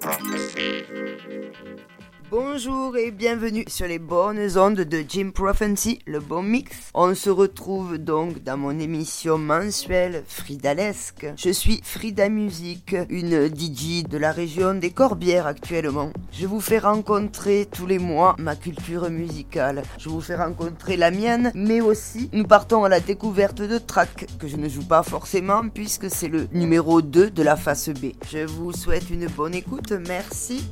Prophecy. Bonjour et bienvenue sur les bonnes ondes de Jim Prophecy, le bon mix. On se retrouve donc dans mon émission mensuelle Fridalesque. Je suis Frida Musique, une DJ de la région des Corbières actuellement. Je vous fais rencontrer tous les mois ma culture musicale. Je vous fais rencontrer la mienne, mais aussi nous partons à la découverte de tracks que je ne joue pas forcément puisque c'est le numéro 2 de la face B. Je vous souhaite une bonne écoute, merci.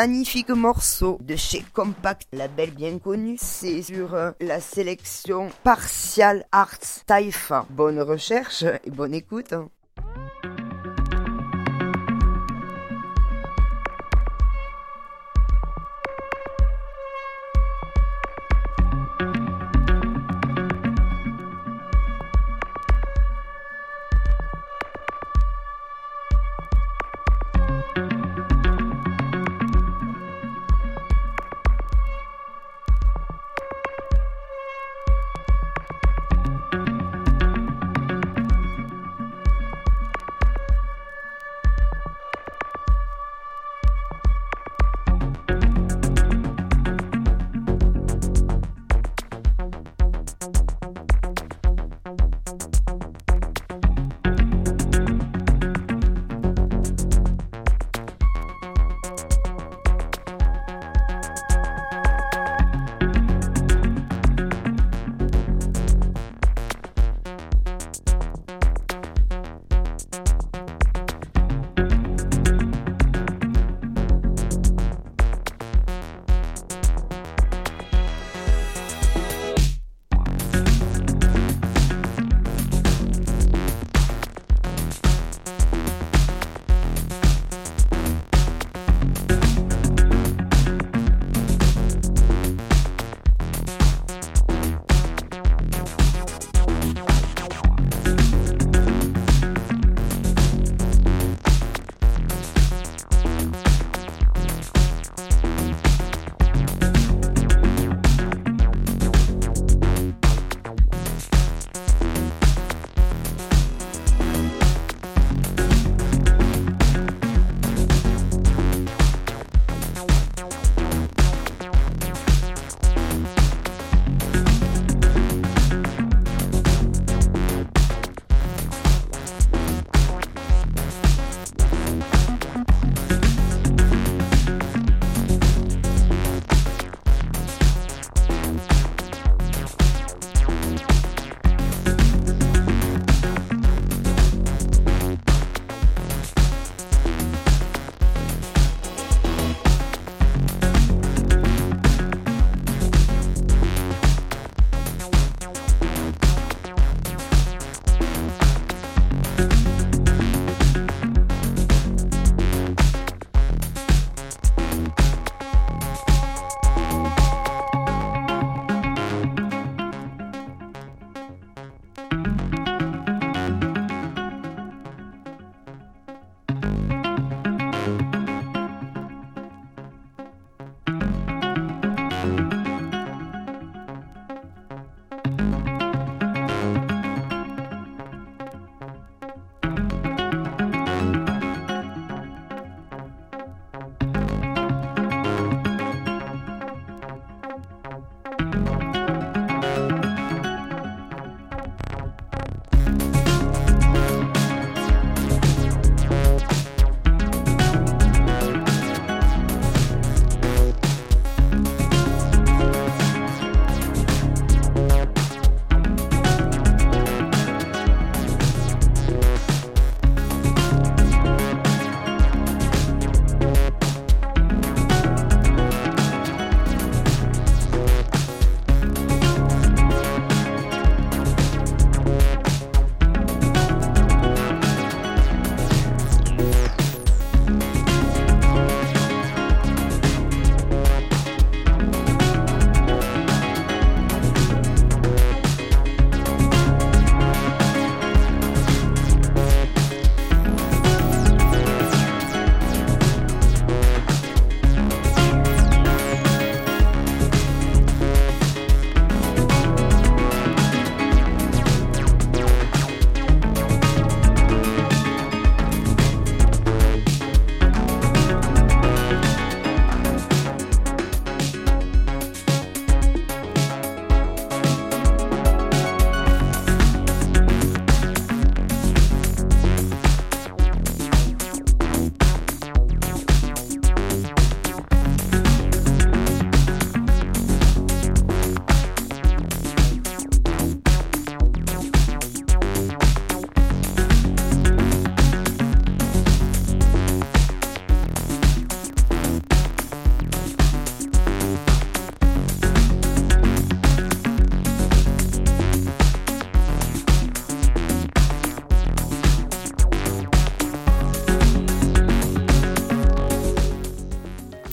Magnifique morceau de chez Compact, label bien connu. C'est sur euh, la sélection Partial Arts Taifa. Bonne recherche et bonne écoute. hein.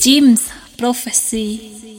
James prophecy.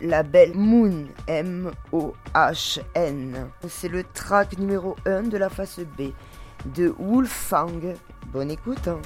La belle Moon, M-O-H-N. C'est le track numéro 1 de la face B de Wolfang. Bonne écoute. Hein.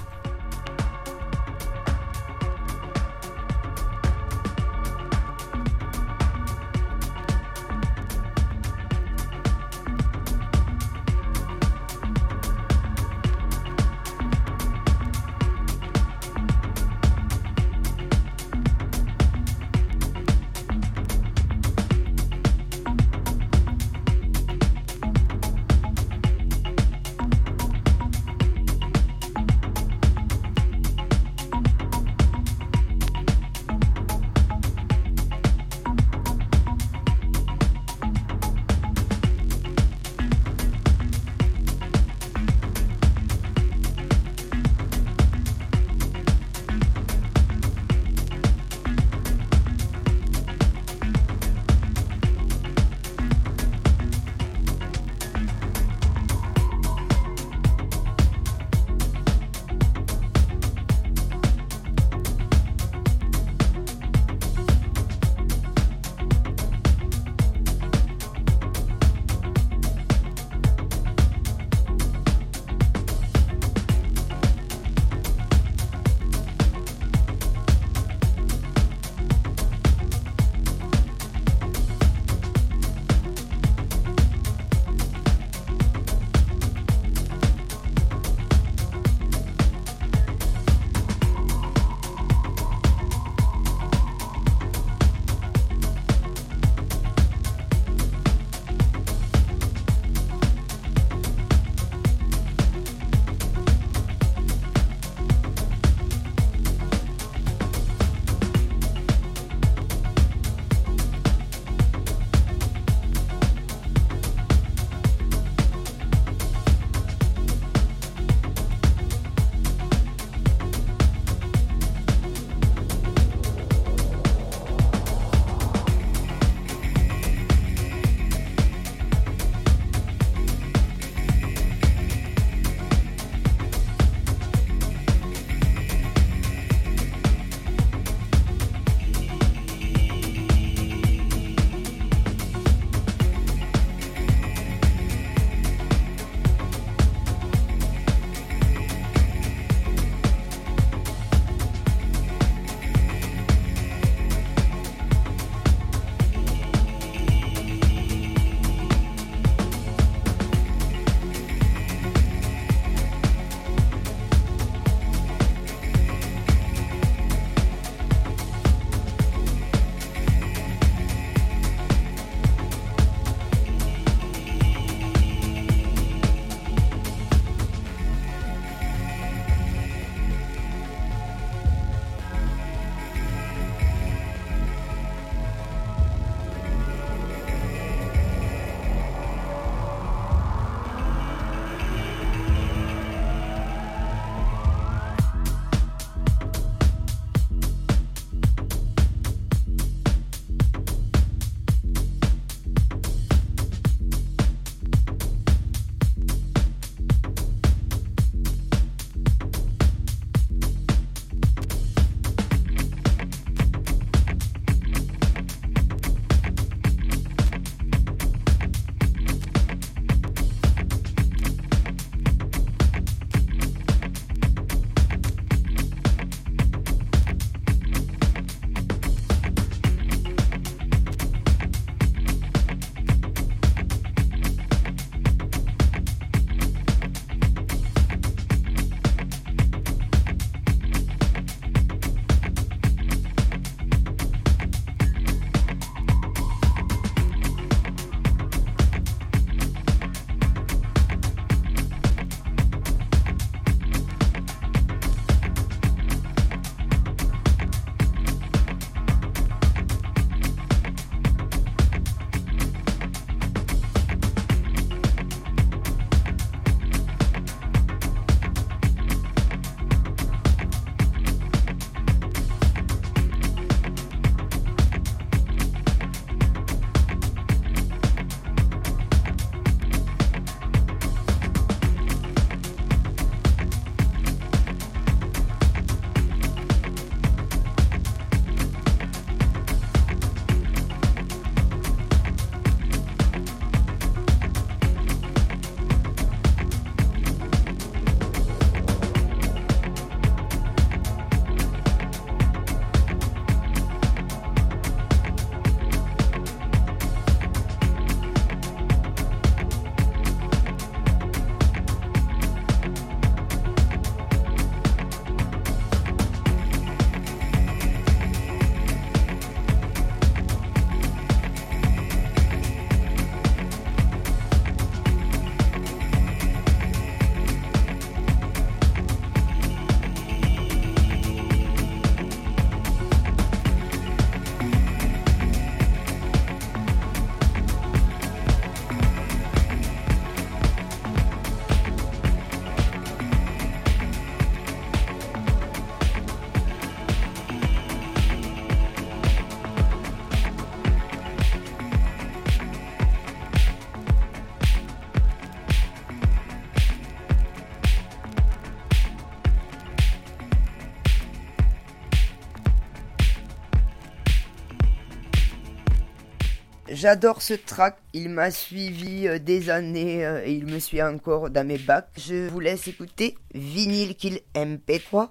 J'adore ce track, il m'a suivi euh, des années euh, et il me suit encore dans mes bacs. Je vous laisse écouter Vinyl Kill MP3.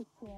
Thank you.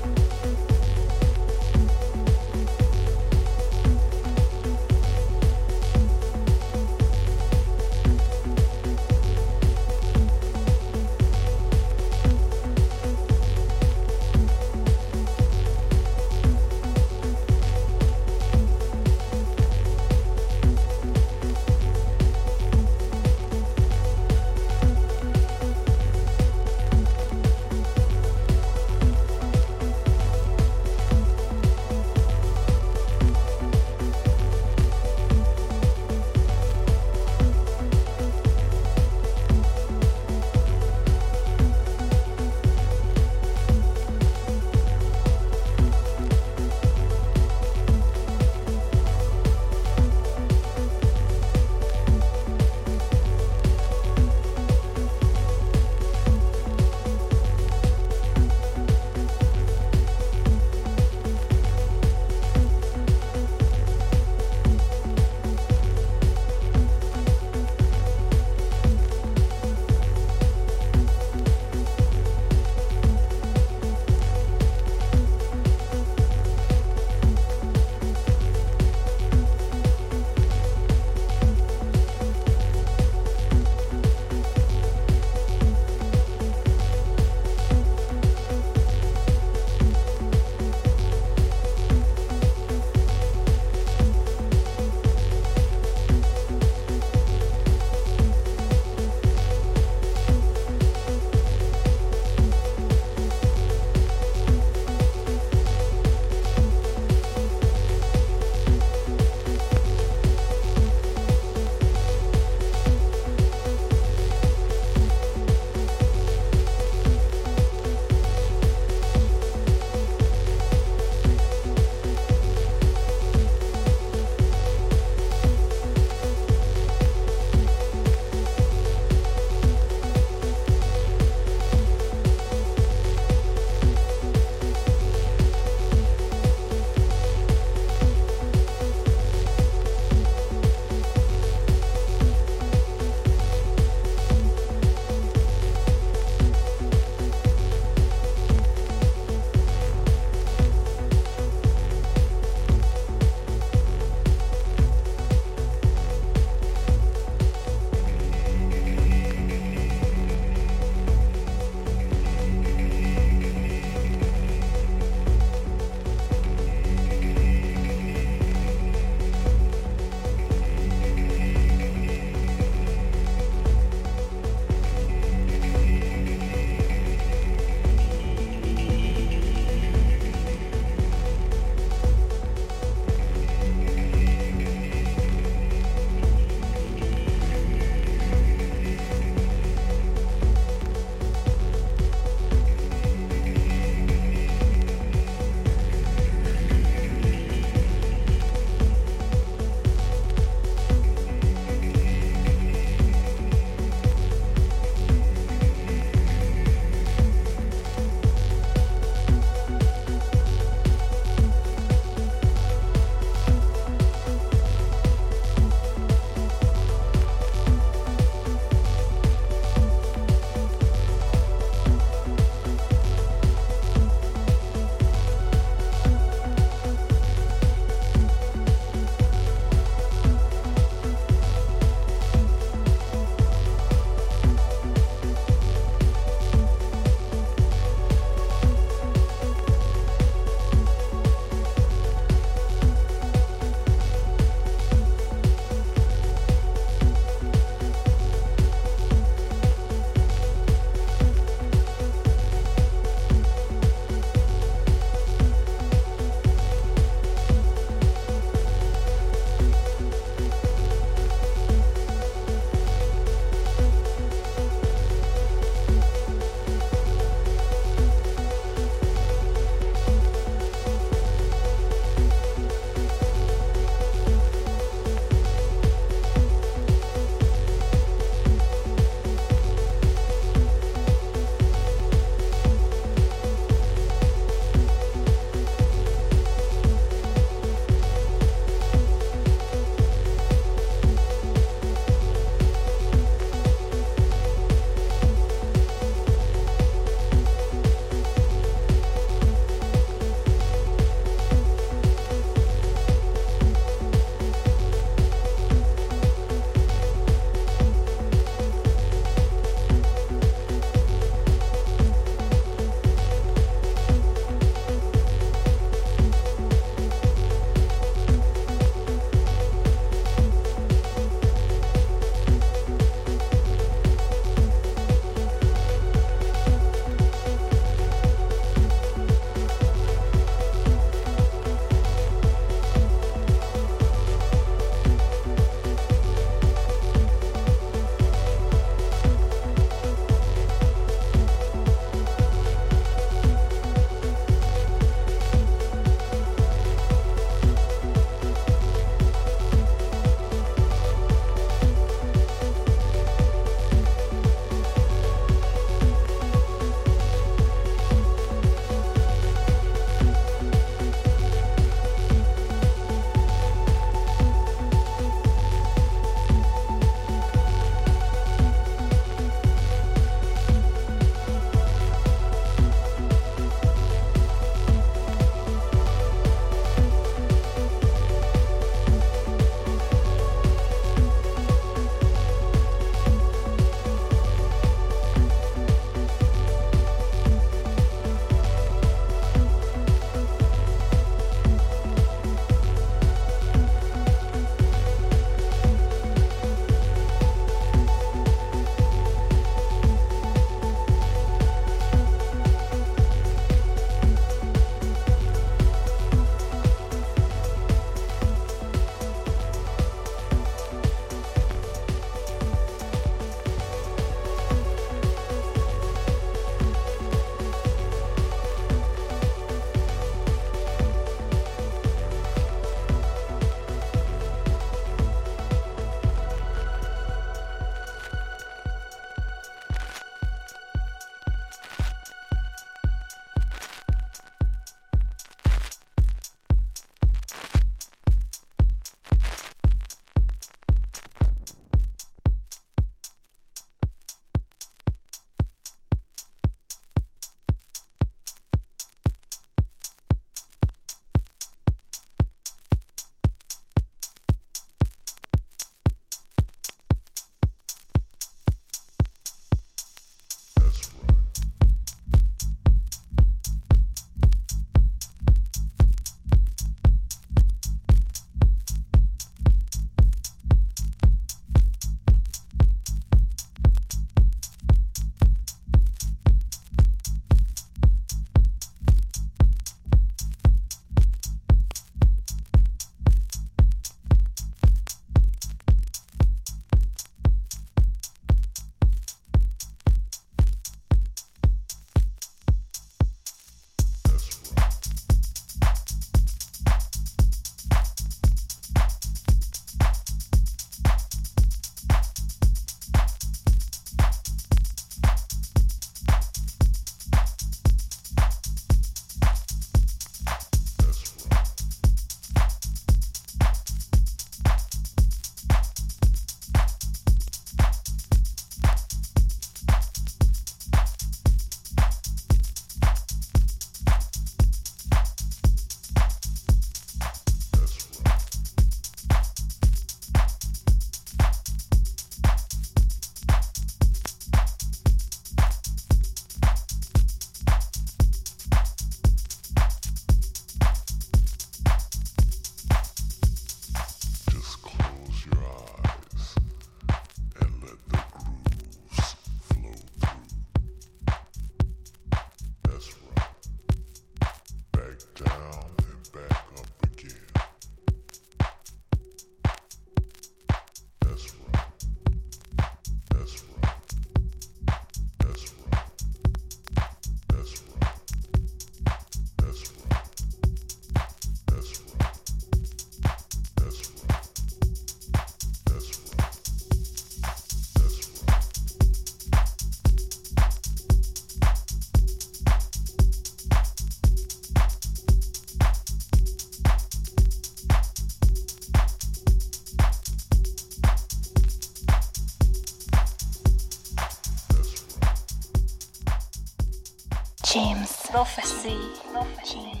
see. Profession,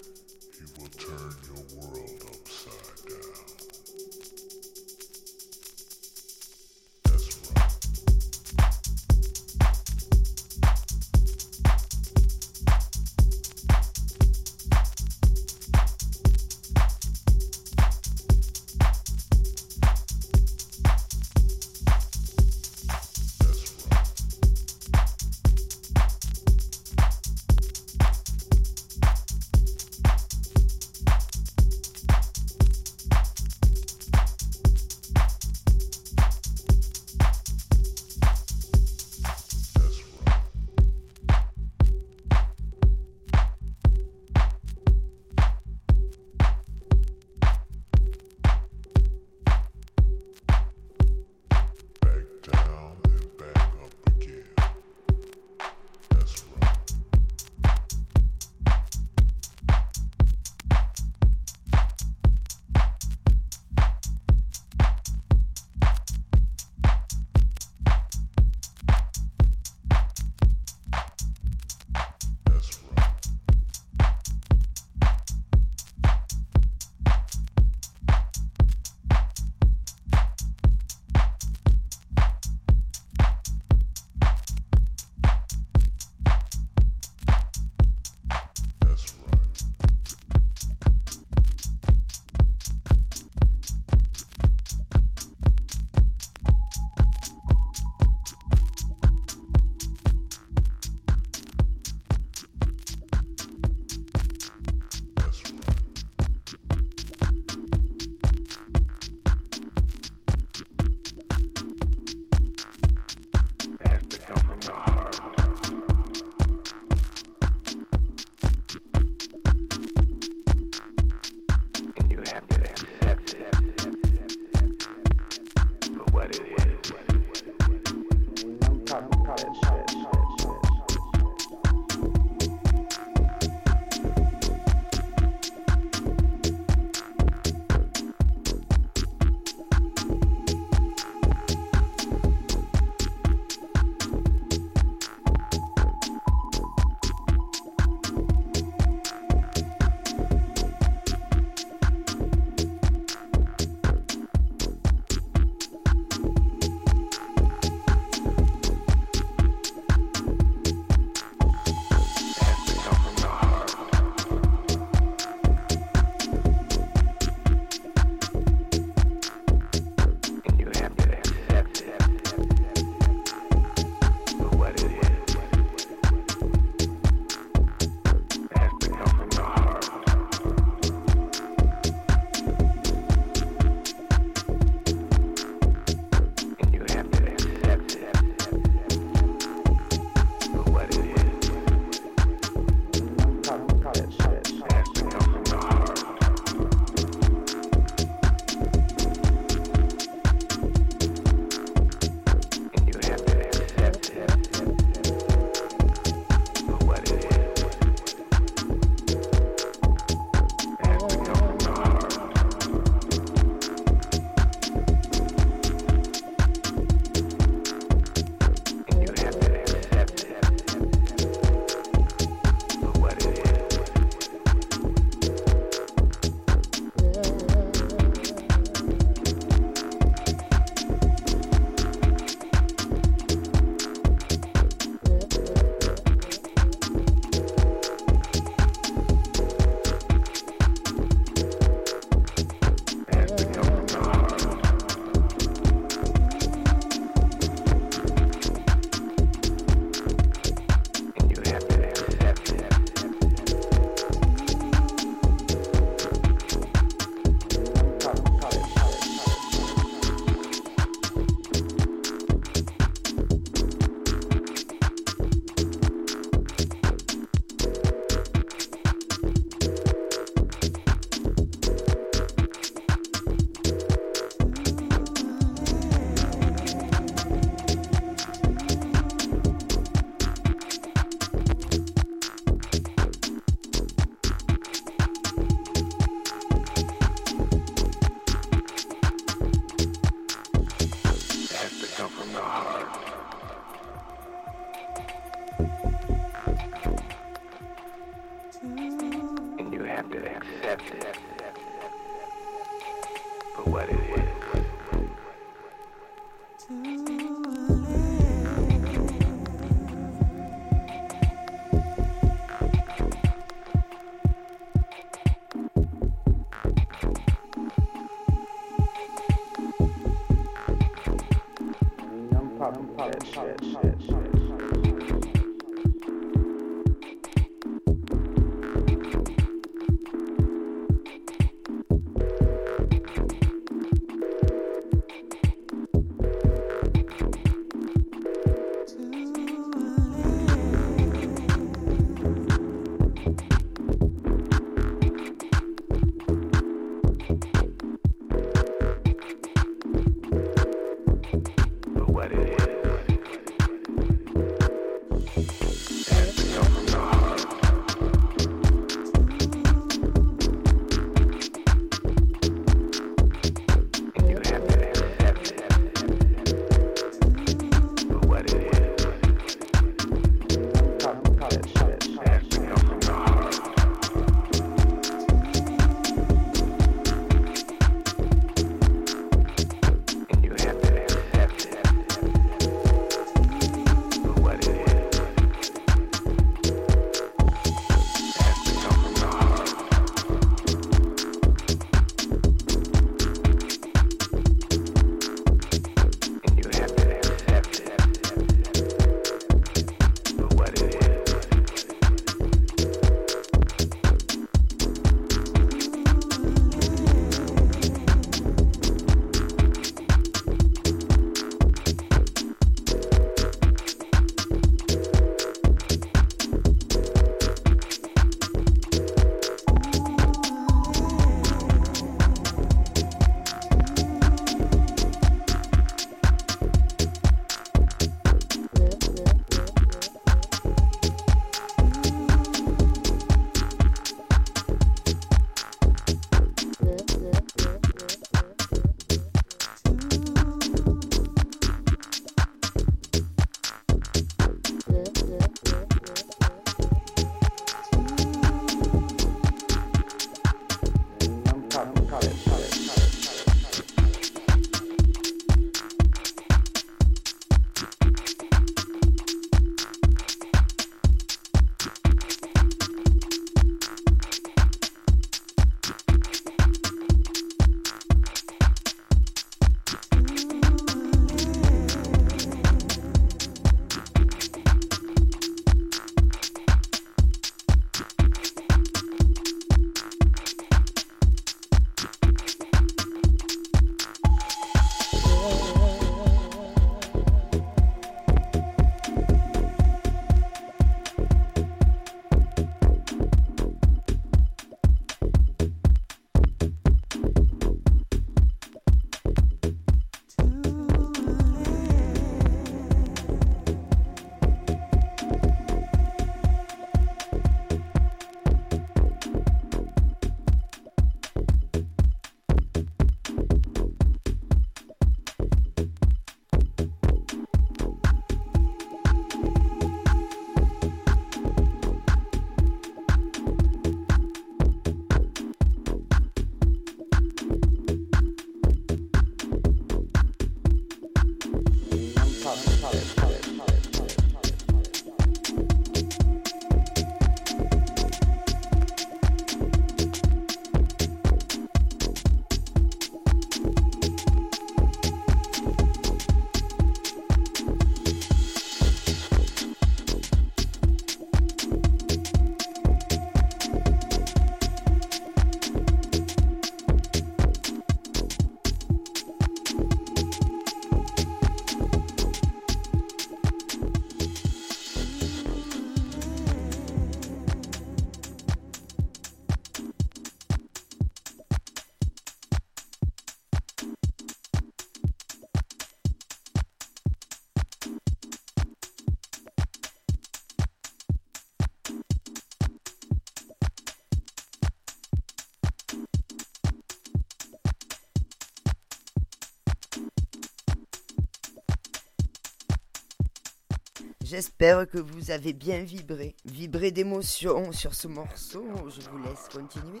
J'espère que vous avez bien vibré, vibré d'émotion sur ce morceau. Je vous laisse continuer.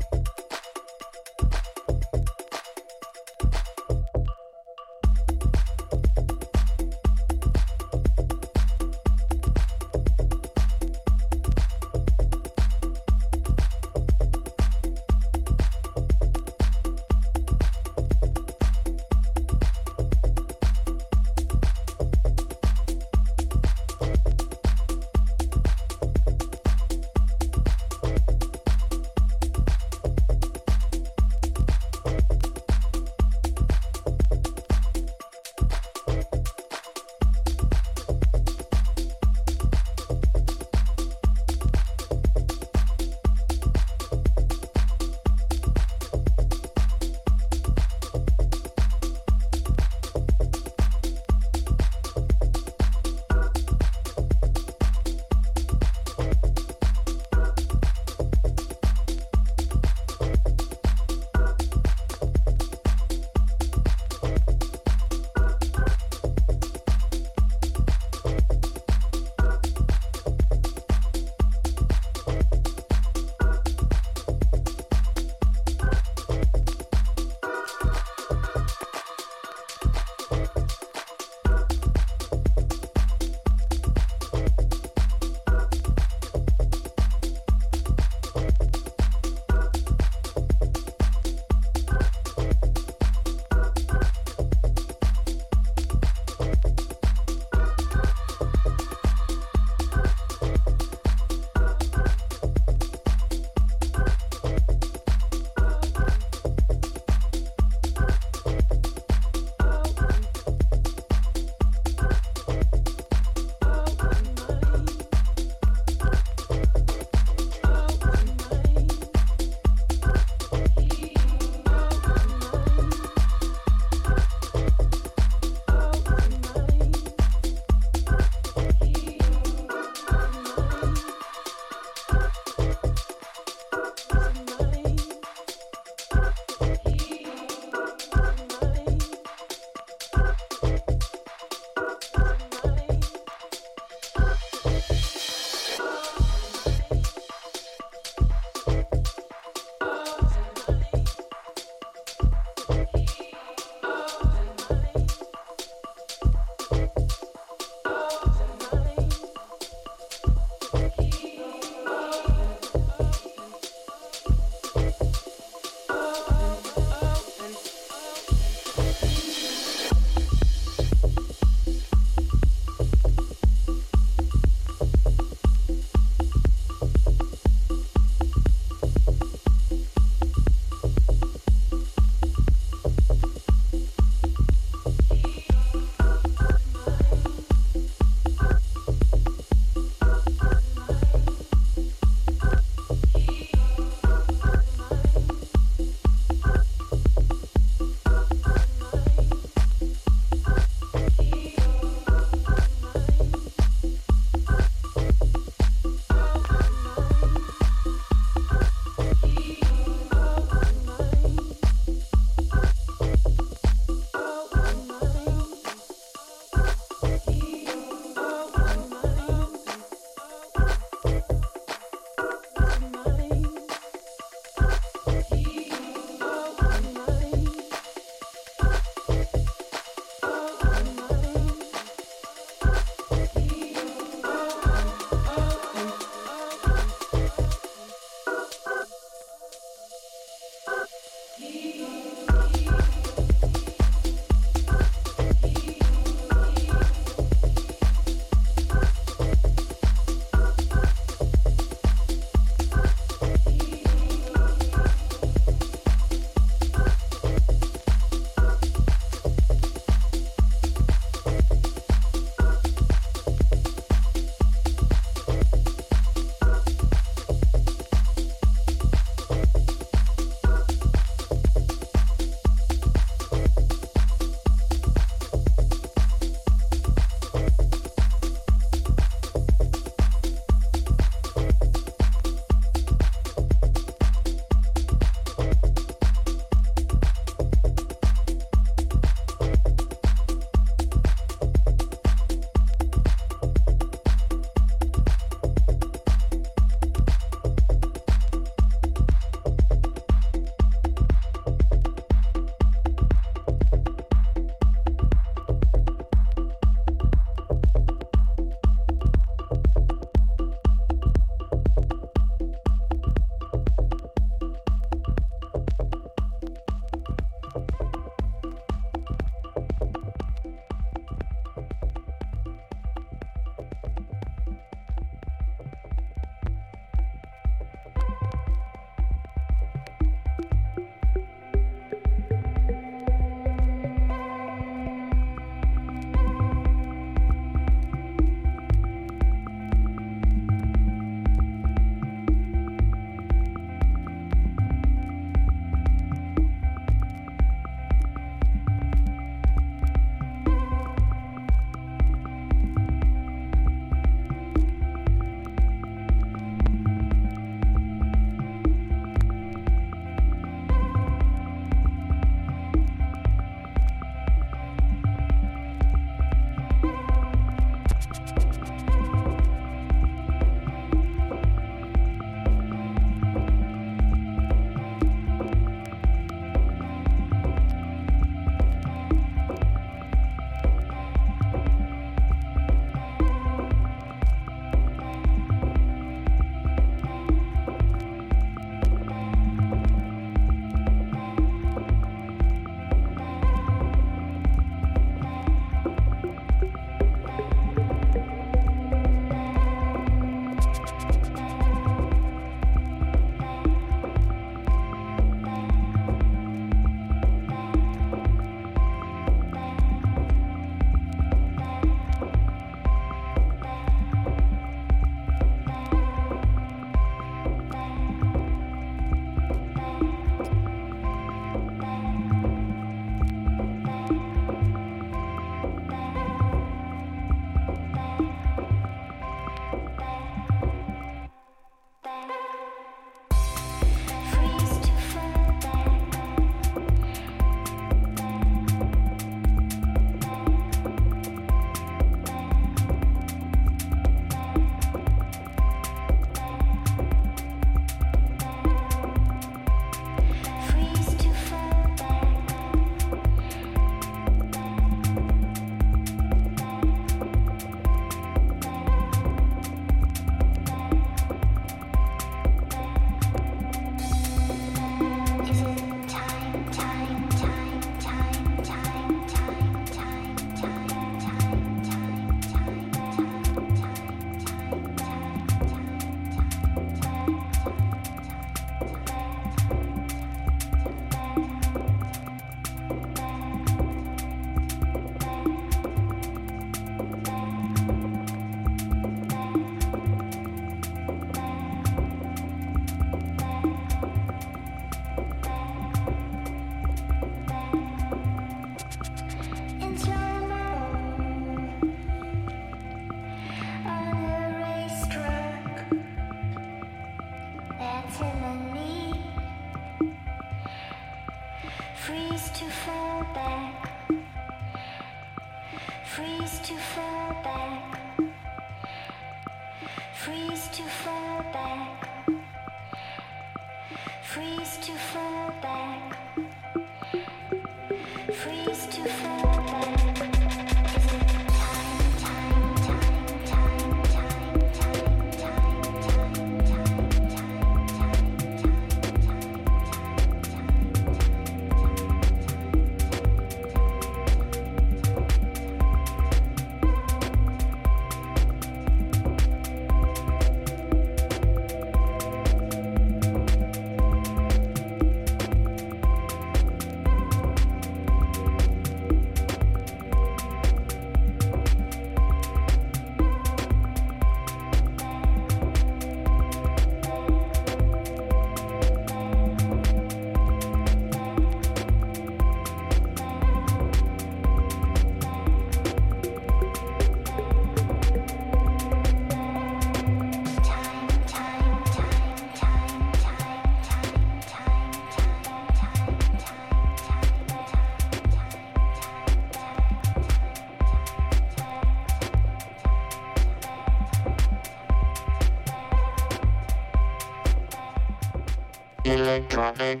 Electronic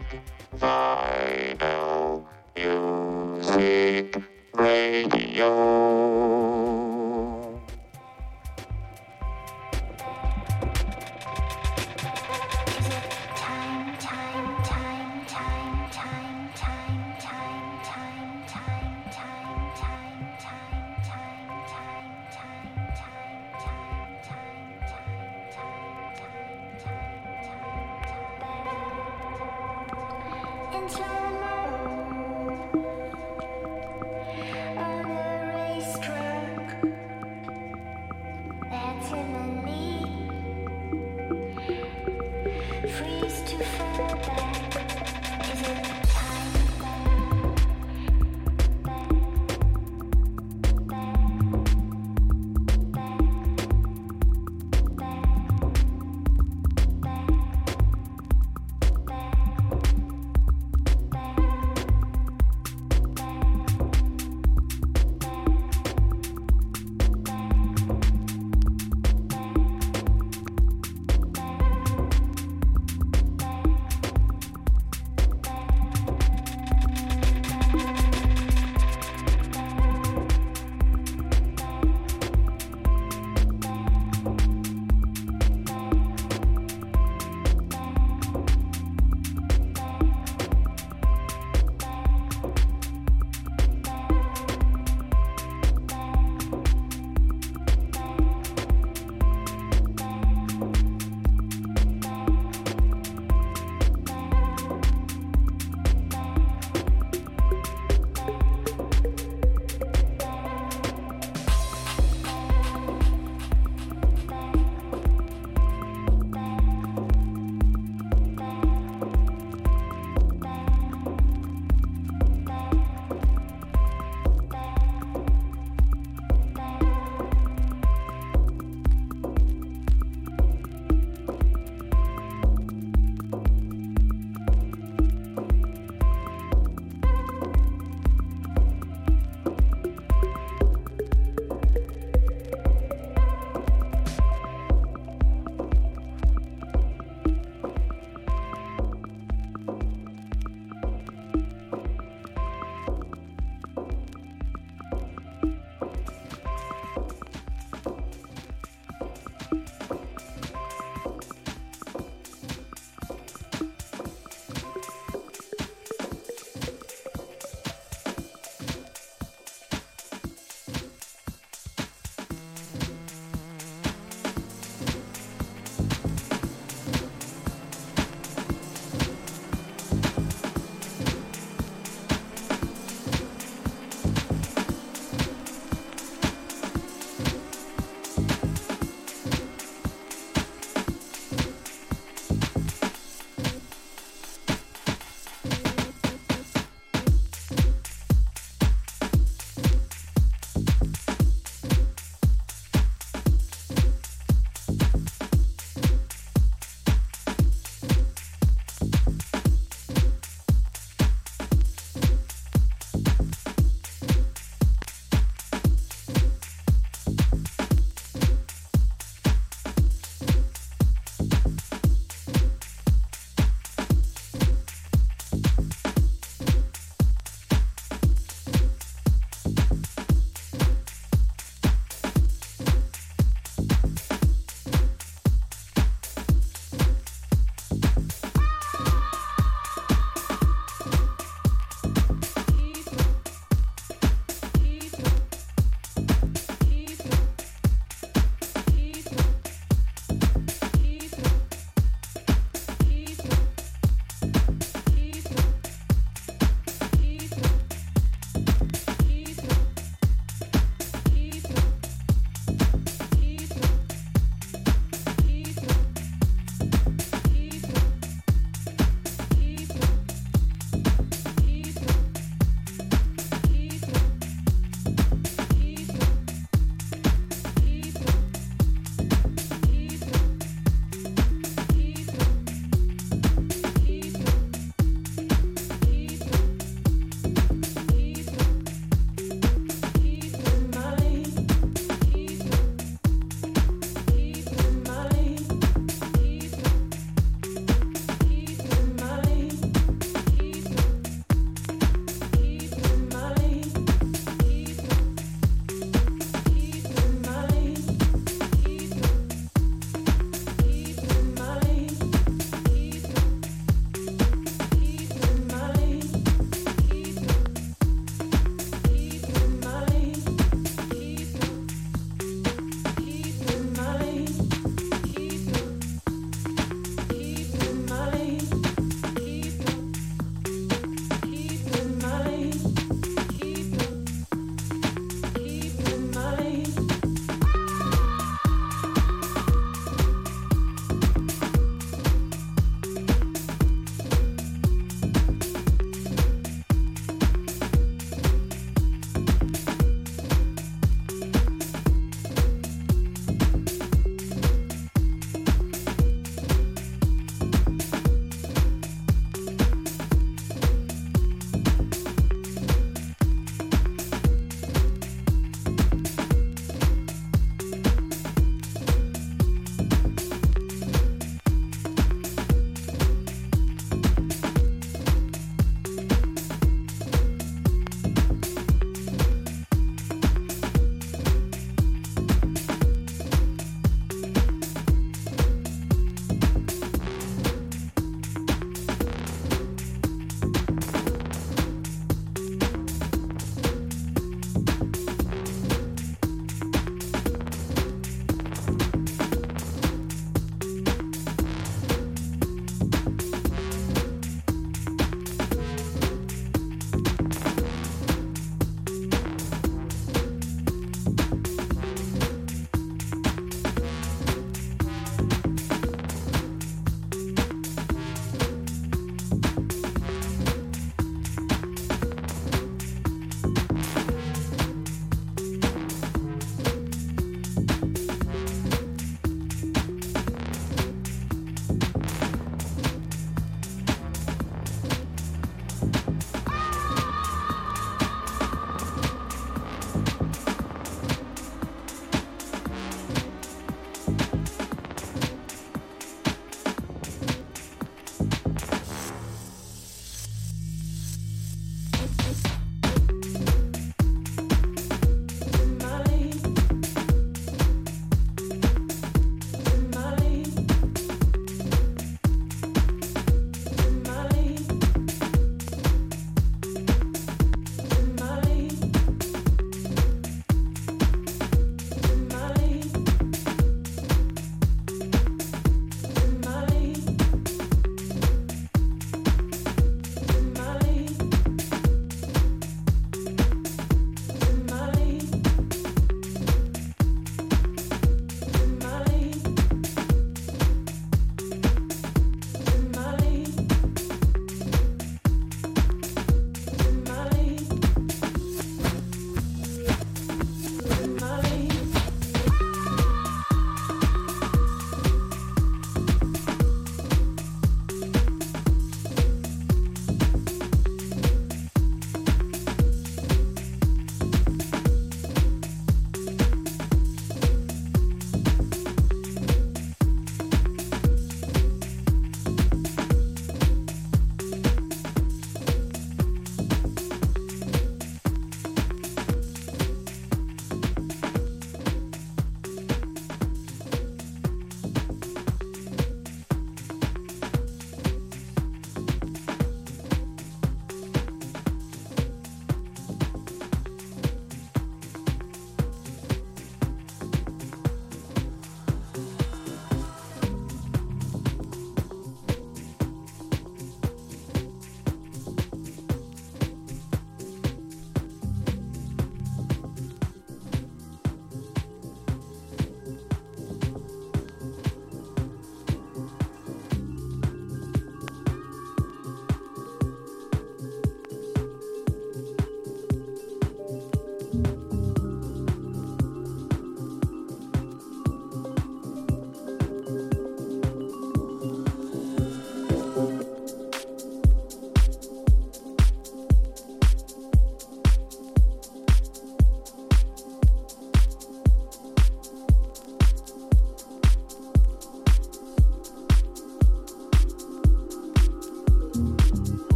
vinyl music radio.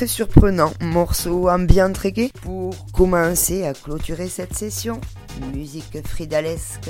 très surprenant, morceau ambiant reggae pour commencer à clôturer cette session. Musique fridalesque.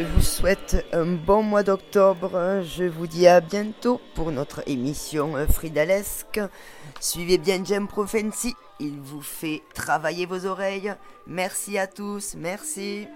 Je vous souhaite un bon mois d'octobre. Je vous dis à bientôt pour notre émission Fridalesque. Suivez bien Jam Prophecy. Il vous fait travailler vos oreilles. Merci à tous. Merci.